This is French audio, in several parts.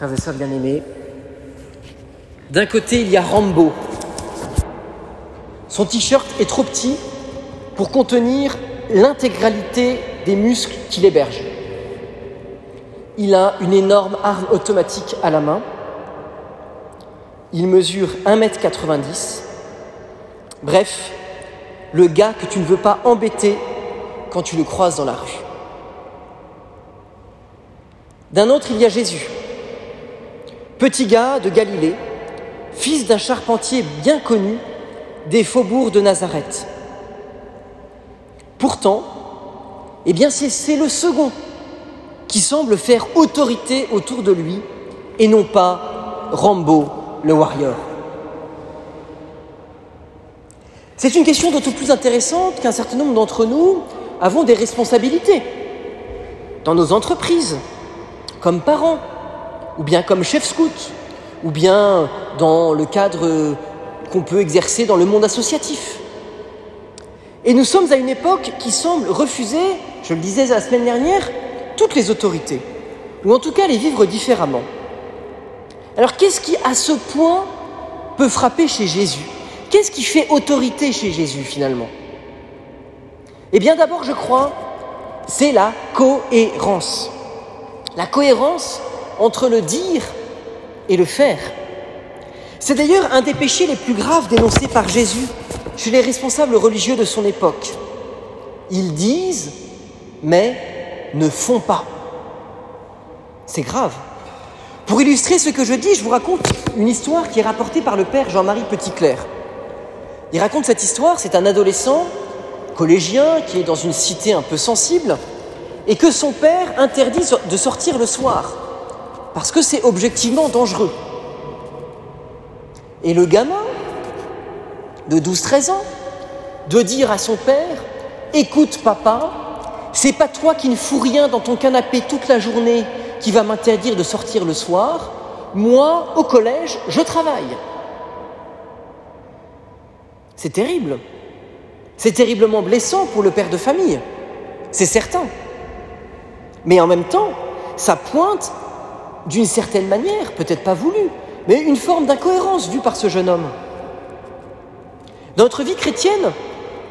frères et sœurs bien-aimés. D'un côté, il y a Rambo. Son t-shirt est trop petit pour contenir l'intégralité des muscles qu'il héberge. Il a une énorme arme automatique à la main. Il mesure 1m90. Bref, le gars que tu ne veux pas embêter quand tu le croises dans la rue. D'un autre, il y a Jésus. Petit gars de Galilée, fils d'un charpentier bien connu des faubourgs de Nazareth. Pourtant, eh bien c'est le second qui semble faire autorité autour de lui et non pas Rambo le warrior. C'est une question d'autant plus intéressante qu'un certain nombre d'entre nous avons des responsabilités dans nos entreprises, comme parents, ou bien comme chef scout, ou bien dans le cadre qu'on peut exercer dans le monde associatif. Et nous sommes à une époque qui semble refuser, je le disais la semaine dernière, toutes les autorités, ou en tout cas les vivre différemment. Alors qu'est-ce qui, à ce point, peut frapper chez Jésus? Qu'est-ce qui fait autorité chez Jésus finalement? Eh bien d'abord, je crois, c'est la cohérence. La cohérence entre le dire et le faire. C'est d'ailleurs un des péchés les plus graves dénoncés par Jésus chez les responsables religieux de son époque. Ils disent, mais ne font pas. C'est grave. Pour illustrer ce que je dis, je vous raconte une histoire qui est rapportée par le père Jean-Marie Petitclerc. Il raconte cette histoire, c'est un adolescent collégien qui est dans une cité un peu sensible et que son père interdit de sortir le soir parce que c'est objectivement dangereux. Et le gamin de 12-13 ans de dire à son père Écoute, papa, c'est pas toi qui ne fous rien dans ton canapé toute la journée qui va m'interdire de sortir le soir. Moi, au collège, je travaille. C'est terrible. C'est terriblement blessant pour le père de famille. C'est certain. Mais en même temps, ça pointe d'une certaine manière, peut-être pas voulue, mais une forme d'incohérence vue par ce jeune homme. Dans notre vie chrétienne,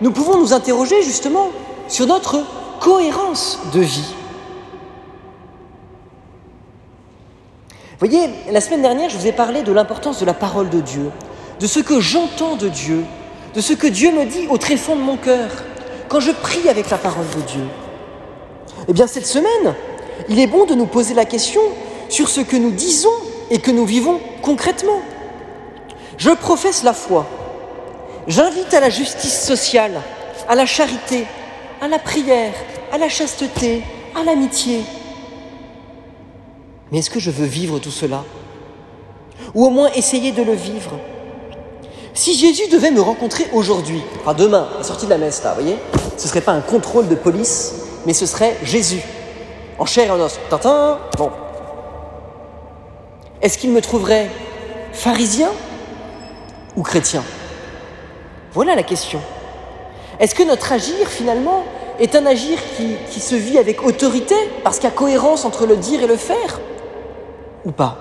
nous pouvons nous interroger justement sur notre cohérence de vie. Vous voyez, la semaine dernière, je vous ai parlé de l'importance de la parole de Dieu, de ce que j'entends de Dieu, de ce que Dieu me dit au tréfonds de mon cœur, quand je prie avec la parole de Dieu. Eh bien, cette semaine, il est bon de nous poser la question sur ce que nous disons et que nous vivons concrètement. Je professe la foi. J'invite à la justice sociale, à la charité, à la prière, à la chasteté, à l'amitié. Mais est-ce que je veux vivre tout cela? Ou au moins essayer de le vivre? Si Jésus devait me rencontrer aujourd'hui, enfin demain, à la sortie de la messe, là, vous voyez, ce ne serait pas un contrôle de police, mais ce serait Jésus, en chair et en os. Tintin, bon, est-ce qu'il me trouverait pharisien ou chrétien? Voilà la question. Est-ce que notre agir, finalement, est un agir qui, se vit avec autorité, parce qu'il y a cohérence entre le dire et le faire Ou pas?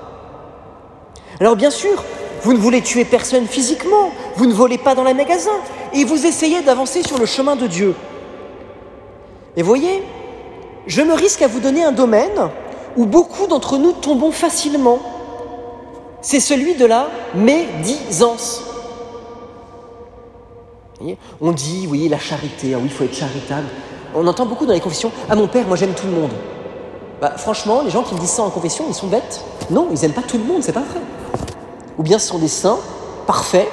Alors bien sûr, vous ne voulez tuer personne physiquement, vous ne volez pas dans les magasins, et vous essayez d'avancer sur le chemin de Dieu. Et voyez, je me risque à vous donner un domaine où beaucoup d'entre nous tombons facilement c'est celui de la médisance. On dit, oui, la charité, ah oui, il faut être charitable. On entend beaucoup dans les confessions, ah mon père, moi j'aime tout le monde. Bah, franchement, les gens qui disent ça en confession, ils sont bêtes. Non, ils n'aiment pas tout le monde, c'est pas vrai. Ou bien ce sont des saints parfaits.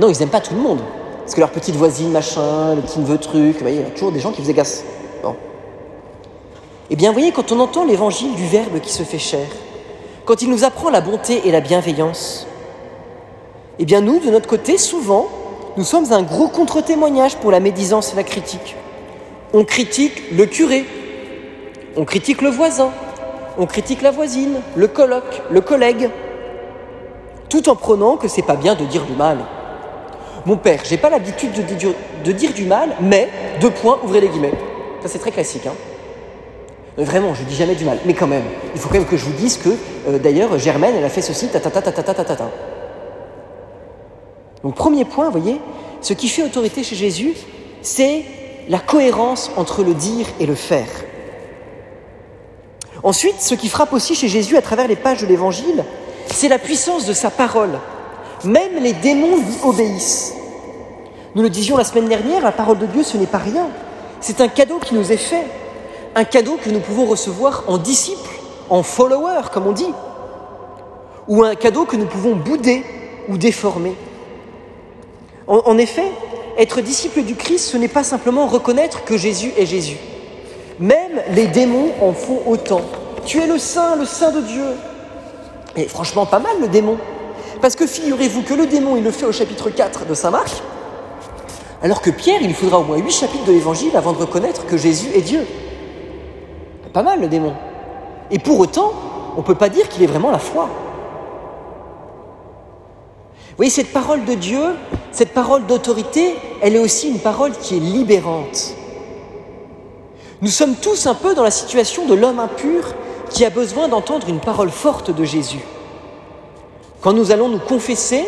Non, ils n'aiment pas tout le monde. Parce que leur petite voisine, machin, le petit neveu truc, il y a toujours des gens qui vous agacent. Bon. Eh bien, vous voyez, quand on entend l'évangile du Verbe qui se fait chair, quand il nous apprend la bonté et la bienveillance, eh bien nous, de notre côté, souvent, nous sommes un gros contre-témoignage pour la médisance et la critique. On critique le curé, on critique le voisin, on critique la voisine, le colloque, le collègue, tout en prenant que c'est pas bien de dire du mal. Mon père, j'ai pas l'habitude de, de dire du mal, mais, deux points, ouvrez les guillemets. Ça c'est très classique. Hein Vraiment, je dis jamais du mal. Mais quand même, il faut quand même que je vous dise que, euh, d'ailleurs, Germaine, elle a fait ceci, ta ta ta ta ta ta ta. Donc, premier point, vous voyez, ce qui fait autorité chez Jésus, c'est la cohérence entre le dire et le faire. Ensuite, ce qui frappe aussi chez Jésus à travers les pages de l'Évangile, c'est la puissance de sa parole. Même les démons lui obéissent. Nous le disions la semaine dernière, la parole de Dieu, ce n'est pas rien. C'est un cadeau qui nous est fait un cadeau que nous pouvons recevoir en disciples, en followers, comme on dit, ou un cadeau que nous pouvons bouder ou déformer. En, effet, être disciple du Christ, ce n'est pas simplement reconnaître que Jésus est Jésus. Même les démons en font autant. Tu es le saint, le saint de Dieu. Et franchement, pas mal le démon. Parce que figurez-vous que le démon, il le fait au chapitre 4 de Saint Marc, alors que Pierre, il faudra au moins 8 chapitres de l'Évangile avant de reconnaître que Jésus est Dieu pas mal le démon. Et pour autant, on ne peut pas dire qu'il est vraiment la foi. Vous voyez, cette parole de Dieu, cette parole d'autorité, elle est aussi une parole qui est libérante. Nous sommes tous un peu dans la situation de l'homme impur qui a besoin d'entendre une parole forte de Jésus. Quand nous allons nous confesser,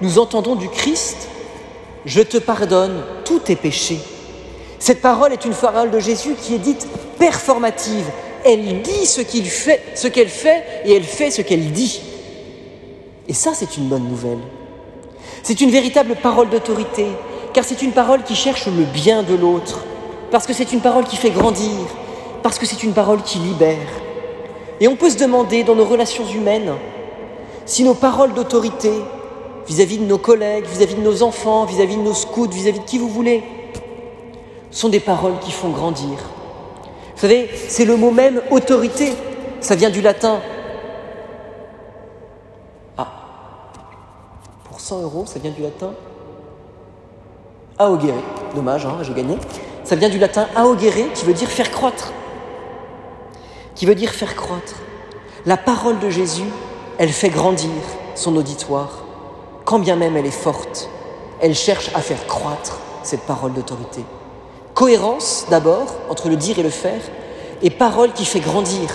nous entendons du Christ, je te pardonne tous tes péchés. Cette parole est une parole de Jésus qui est dite performative. Elle dit ce qu'elle fait, et elle fait ce qu'elle dit. Et ça, c'est une bonne nouvelle. C'est une véritable parole d'autorité, car c'est une parole qui cherche le bien de l'autre, parce que c'est une parole qui fait grandir, parce que c'est une parole qui libère. Et on peut se demander dans nos relations humaines si nos paroles d'autorité vis-à-vis de nos collègues, vis-à-vis de nos enfants, vis-à-vis de nos scouts, vis à -vis de qui vous voulez, sont des paroles qui font grandir. Vous savez, c'est le mot même autorité. Ça vient du latin. Ah, pour 100 euros, ça vient du latin augere. Dommage, hein, j'ai gagné. Ça vient du latin augere, qui veut dire faire croître. Qui veut dire faire croître. La parole de Jésus, elle fait grandir son auditoire, quand bien même elle est forte. Elle cherche à faire croître cette parole d'autorité. Cohérence d'abord entre le dire et le faire, et parole qui fait grandir.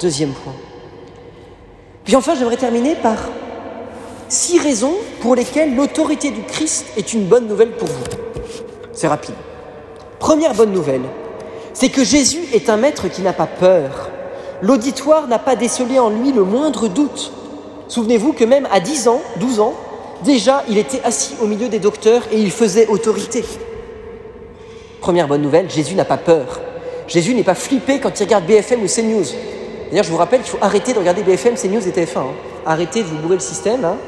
Deuxième point. Puis enfin, j'aimerais terminer par six raisons pour lesquelles l'autorité du Christ est une bonne nouvelle pour vous. C'est rapide. Première bonne nouvelle, c'est que Jésus est un maître qui n'a pas peur. L'auditoire n'a pas décelé en lui le moindre doute. Souvenez-vous que même à 10 ans, 12 ans, déjà il était assis au milieu des docteurs et il faisait autorité. Première bonne nouvelle, Jésus n'a pas peur. Jésus n'est pas flippé quand il regarde BFM ou CNews. D'ailleurs, je vous rappelle qu'il faut arrêter de regarder BFM, CNews et TF1. Hein. Arrêtez de vous bourrer le système. Hein.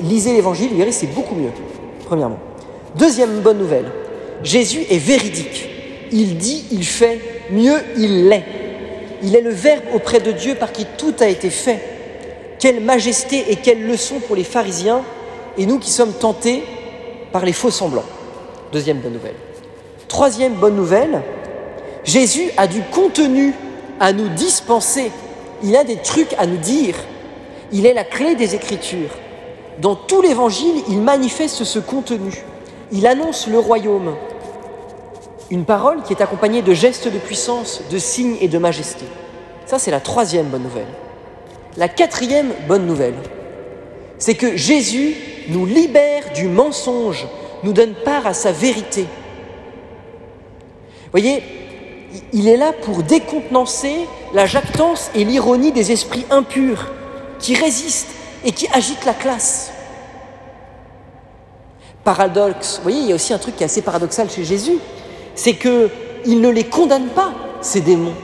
Lisez l'évangile, vous verrez, c'est beaucoup mieux. Premièrement. Deuxième bonne nouvelle, Jésus est véridique. Il dit, il fait, mieux, il l'est. Il est le Verbe auprès de Dieu par qui tout a été fait. Quelle majesté et quelle leçon pour les pharisiens et nous qui sommes tentés par les faux semblants. Deuxième bonne nouvelle. Troisième bonne nouvelle, Jésus a du contenu à nous dispenser. Il a des trucs à nous dire. Il est la clé des Écritures. Dans tout l'Évangile, il manifeste ce contenu. Il annonce le royaume. Une parole qui est accompagnée de gestes de puissance, de signes et de majesté. Ça, c'est la troisième bonne nouvelle. La quatrième bonne nouvelle, c'est que Jésus nous libère du mensonge, nous donne part à sa vérité voyez, il est là pour décontenancer la jactance et l'ironie des esprits impurs qui résistent et qui agitent la classe. Paradoxe, vous voyez, il y a aussi un truc qui est assez paradoxal chez Jésus, c'est qu'il ne les condamne pas, ces démons.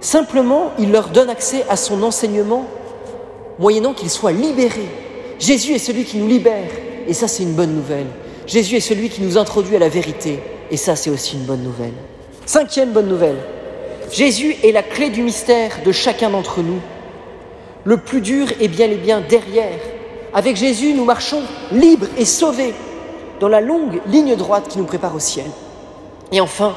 Simplement, il leur donne accès à son enseignement, moyennant qu'ils soient libérés. Jésus est celui qui nous libère, et ça c'est une bonne nouvelle. Jésus est celui qui nous introduit à la vérité. Et ça, c'est aussi une bonne nouvelle. Cinquième bonne nouvelle. Jésus est la clé du mystère de chacun d'entre nous. Le plus dur est bien les biens derrière. Avec Jésus, nous marchons libres et sauvés dans la longue ligne droite qui nous prépare au ciel. Et enfin,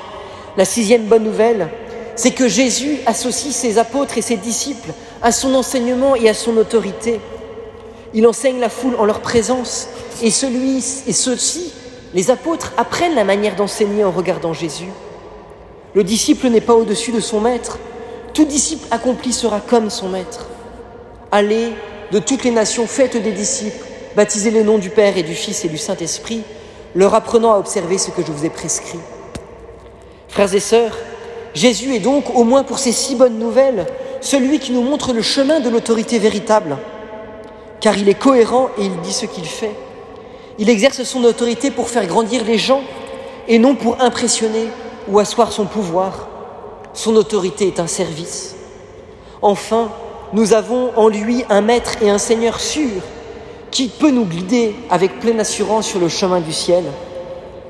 la sixième bonne nouvelle, c'est que Jésus associe ses apôtres et ses disciples à son enseignement et à son autorité. Il enseigne la foule en leur présence et celui et ceux-ci les apôtres apprennent la manière d'enseigner en regardant Jésus. Le disciple n'est pas au-dessus de son maître. Tout disciple accompli sera comme son maître. Allez de toutes les nations, faites des disciples, baptisez les noms du Père et du Fils et du Saint-Esprit, leur apprenant à observer ce que je vous ai prescrit. Frères et sœurs, Jésus est donc, au moins pour ces si bonnes nouvelles, celui qui nous montre le chemin de l'autorité véritable, car il est cohérent et il dit ce qu'il fait. Il exerce son autorité pour faire grandir les gens et non pour impressionner ou asseoir son pouvoir. Son autorité est un service. Enfin, nous avons en lui un maître et un Seigneur sûr qui peut nous guider avec pleine assurance sur le chemin du ciel.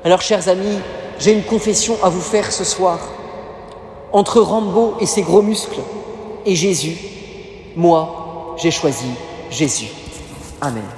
Alors, chers amis, j'ai une confession à vous faire ce soir. Entre Rambo et ses gros muscles et Jésus, moi, j'ai choisi Jésus. Amen.